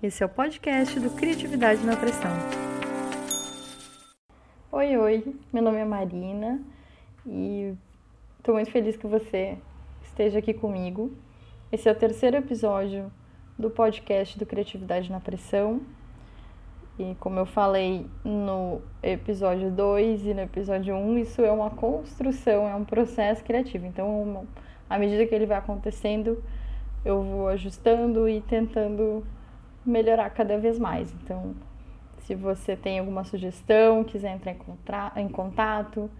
Esse é o podcast do Criatividade na Pressão. Oi, oi, meu nome é Marina e estou muito feliz que você esteja aqui comigo. Esse é o terceiro episódio do podcast do Criatividade na Pressão. E como eu falei no episódio 2 e no episódio 1, um, isso é uma construção, é um processo criativo. Então, à medida que ele vai acontecendo, eu vou ajustando e tentando melhorar cada vez mais. Então, se você tem alguma sugestão, quiser entrar em contato,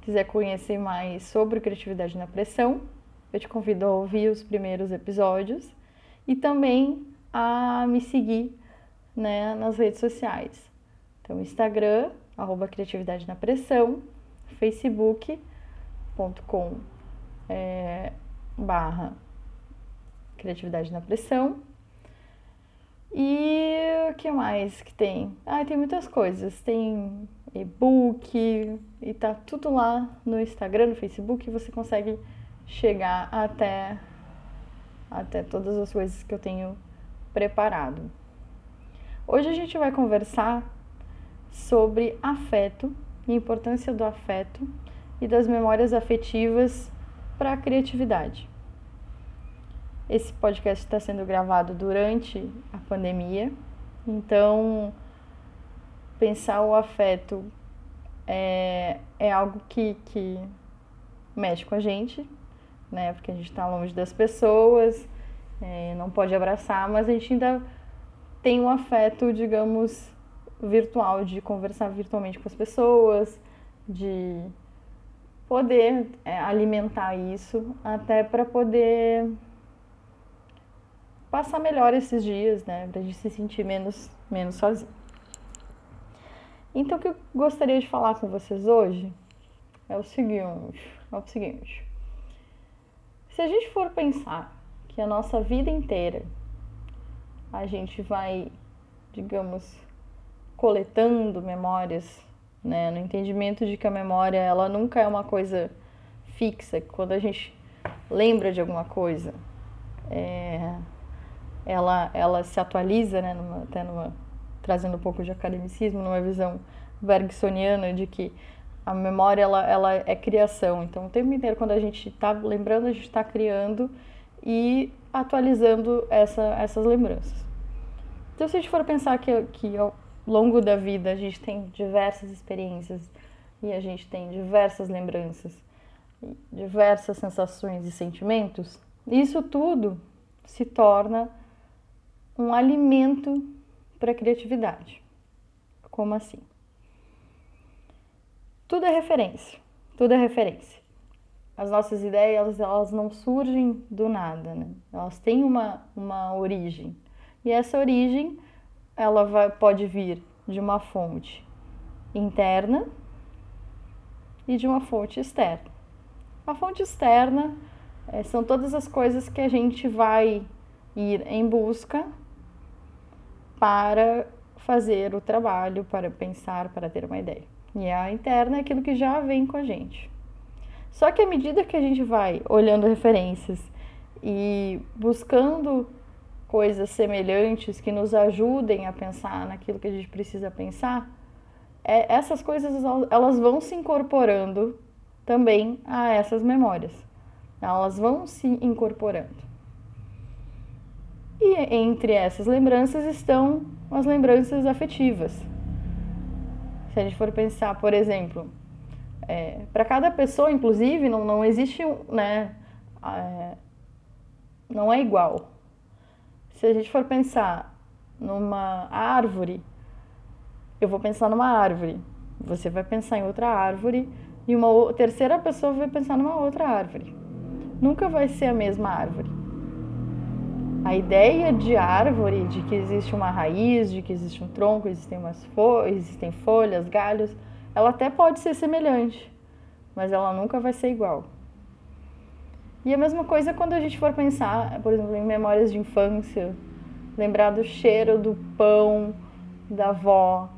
quiser conhecer mais sobre criatividade na pressão, eu te convido a ouvir os primeiros episódios e também a me seguir né, nas redes sociais. Então, Instagram, arroba criatividade na pressão, facebook.com é, barra criatividade na pressão e o que mais que tem? Ah, tem muitas coisas. Tem e-book e tá tudo lá no Instagram, no Facebook, você consegue chegar até até todas as coisas que eu tenho preparado. Hoje a gente vai conversar sobre afeto, a importância do afeto e das memórias afetivas para a criatividade. Esse podcast está sendo gravado durante a pandemia, então pensar o afeto é, é algo que, que mexe com a gente, né? Porque a gente está longe das pessoas, é, não pode abraçar, mas a gente ainda tem um afeto, digamos, virtual, de conversar virtualmente com as pessoas, de poder é, alimentar isso, até para poder passar melhor esses dias, né? Pra gente se sentir menos, menos sozinho. Então, o que eu gostaria de falar com vocês hoje é o seguinte: é o seguinte. Se a gente for pensar que a nossa vida inteira a gente vai, digamos, coletando memórias, né, no entendimento de que a memória ela nunca é uma coisa fixa, quando a gente lembra de alguma coisa, é, ela, ela se atualiza, né, numa, até numa, trazendo um pouco de academicismo, numa visão bergsoniana de que a memória ela, ela é criação. Então, o tempo inteiro, quando a gente está lembrando, a gente está criando e atualizando essa, essas lembranças. Então, se a gente for pensar que, que ao longo da vida a gente tem diversas experiências e a gente tem diversas lembranças, diversas sensações e sentimentos, isso tudo se torna um alimento para a criatividade. Como assim? Tudo é referência. Tudo é referência. As nossas ideias, elas não surgem do nada, né? Elas têm uma, uma origem. E essa origem, ela vai, pode vir de uma fonte interna e de uma fonte externa. A fonte externa é, são todas as coisas que a gente vai ir em busca para fazer o trabalho, para pensar, para ter uma ideia. E a interna é aquilo que já vem com a gente. Só que à medida que a gente vai olhando referências e buscando coisas semelhantes que nos ajudem a pensar naquilo que a gente precisa pensar, é, essas coisas elas vão se incorporando também a essas memórias. Elas vão se incorporando. E entre essas lembranças estão as lembranças afetivas. Se a gente for pensar, por exemplo, é, para cada pessoa, inclusive, não, não existe, né, é, não é igual. Se a gente for pensar numa árvore, eu vou pensar numa árvore, você vai pensar em outra árvore e uma terceira pessoa vai pensar numa outra árvore. Nunca vai ser a mesma árvore. A ideia de árvore, de que existe uma raiz, de que existe um tronco, existem, umas fo existem folhas, galhos, ela até pode ser semelhante, mas ela nunca vai ser igual. E a mesma coisa quando a gente for pensar, por exemplo, em memórias de infância, lembrar do cheiro do pão da avó.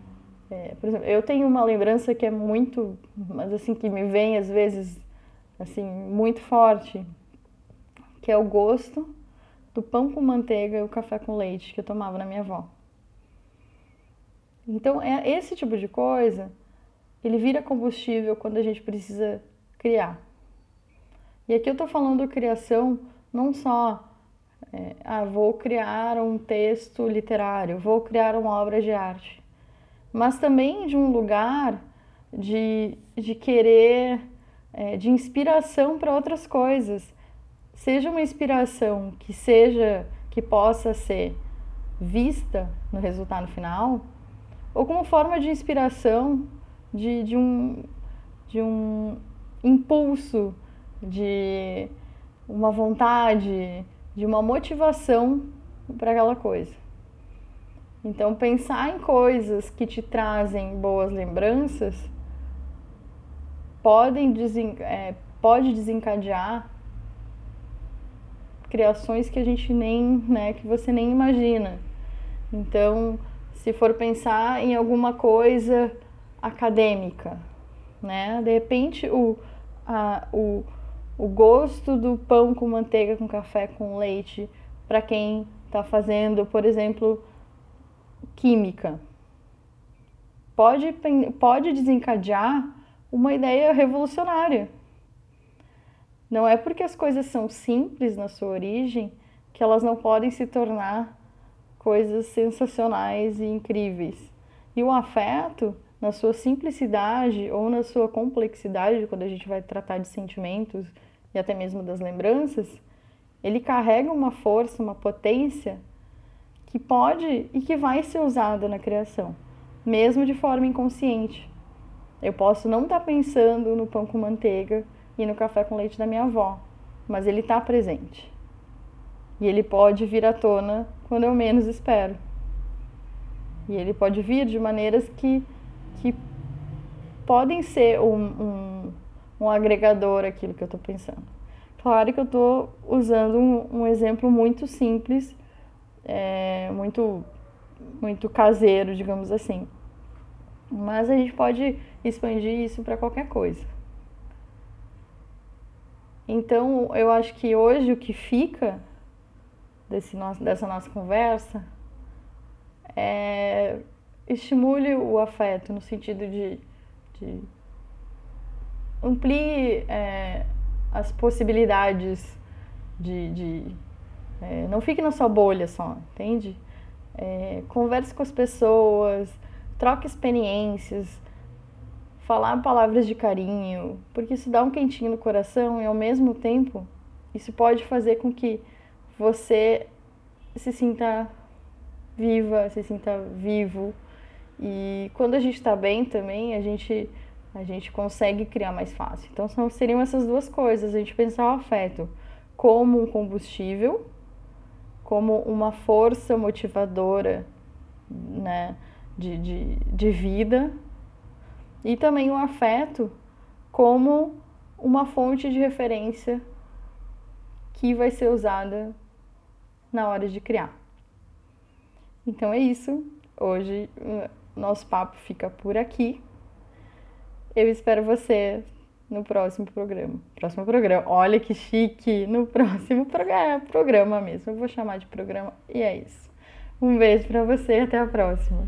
É, por exemplo, eu tenho uma lembrança que é muito, mas assim, que me vem às vezes, assim, muito forte, que é o gosto do pão com manteiga e o café com leite que eu tomava na minha avó. Então, é esse tipo de coisa, ele vira combustível quando a gente precisa criar. E aqui eu estou falando criação não só, é, ah, vou criar um texto literário, vou criar uma obra de arte, mas também de um lugar de, de querer, é, de inspiração para outras coisas. Seja uma inspiração que seja, que possa ser vista no resultado final, ou como forma de inspiração de, de, um, de um impulso, de uma vontade, de uma motivação para aquela coisa. Então, pensar em coisas que te trazem boas lembranças podem desen, é, pode desencadear criações que a gente nem, né, que você nem imagina. Então, se for pensar em alguma coisa acadêmica, né? De repente o, a, o, o gosto do pão com manteiga com café com leite para quem está fazendo, por exemplo, química, pode, pode desencadear uma ideia revolucionária. Não é porque as coisas são simples na sua origem que elas não podem se tornar coisas sensacionais e incríveis. E o afeto, na sua simplicidade ou na sua complexidade, quando a gente vai tratar de sentimentos e até mesmo das lembranças, ele carrega uma força, uma potência que pode e que vai ser usada na criação, mesmo de forma inconsciente. Eu posso não estar pensando no pão com manteiga e no café com leite da minha avó, mas ele está presente. E ele pode vir à tona quando eu menos espero. E ele pode vir de maneiras que, que podem ser um, um, um agregador aquilo que eu estou pensando. Claro que eu estou usando um, um, exemplo muito simples, é, muito, muito caseiro, digamos assim. Mas a gente pode expandir isso para qualquer coisa. Então, eu acho que hoje o que fica desse nosso, dessa nossa conversa é, estimule o afeto no sentido de, de amplie é, as possibilidades de, de é, não fique na sua bolha só, entende? É, converse com as pessoas, troque experiências, falar palavras de carinho, porque isso dá um quentinho no coração e ao mesmo tempo isso pode fazer com que você se sinta viva, se sinta vivo. E quando a gente está bem também, a gente, a gente consegue criar mais fácil. Então são, seriam essas duas coisas, a gente pensar o afeto como um combustível, como uma força motivadora né, de, de, de vida, e também o afeto como uma fonte de referência que vai ser usada na hora de criar. Então é isso. Hoje nosso papo fica por aqui. Eu espero você no próximo programa. Próximo programa. Olha que chique! No próximo programa, programa mesmo. Eu vou chamar de programa e é isso. Um beijo para você e até a próxima.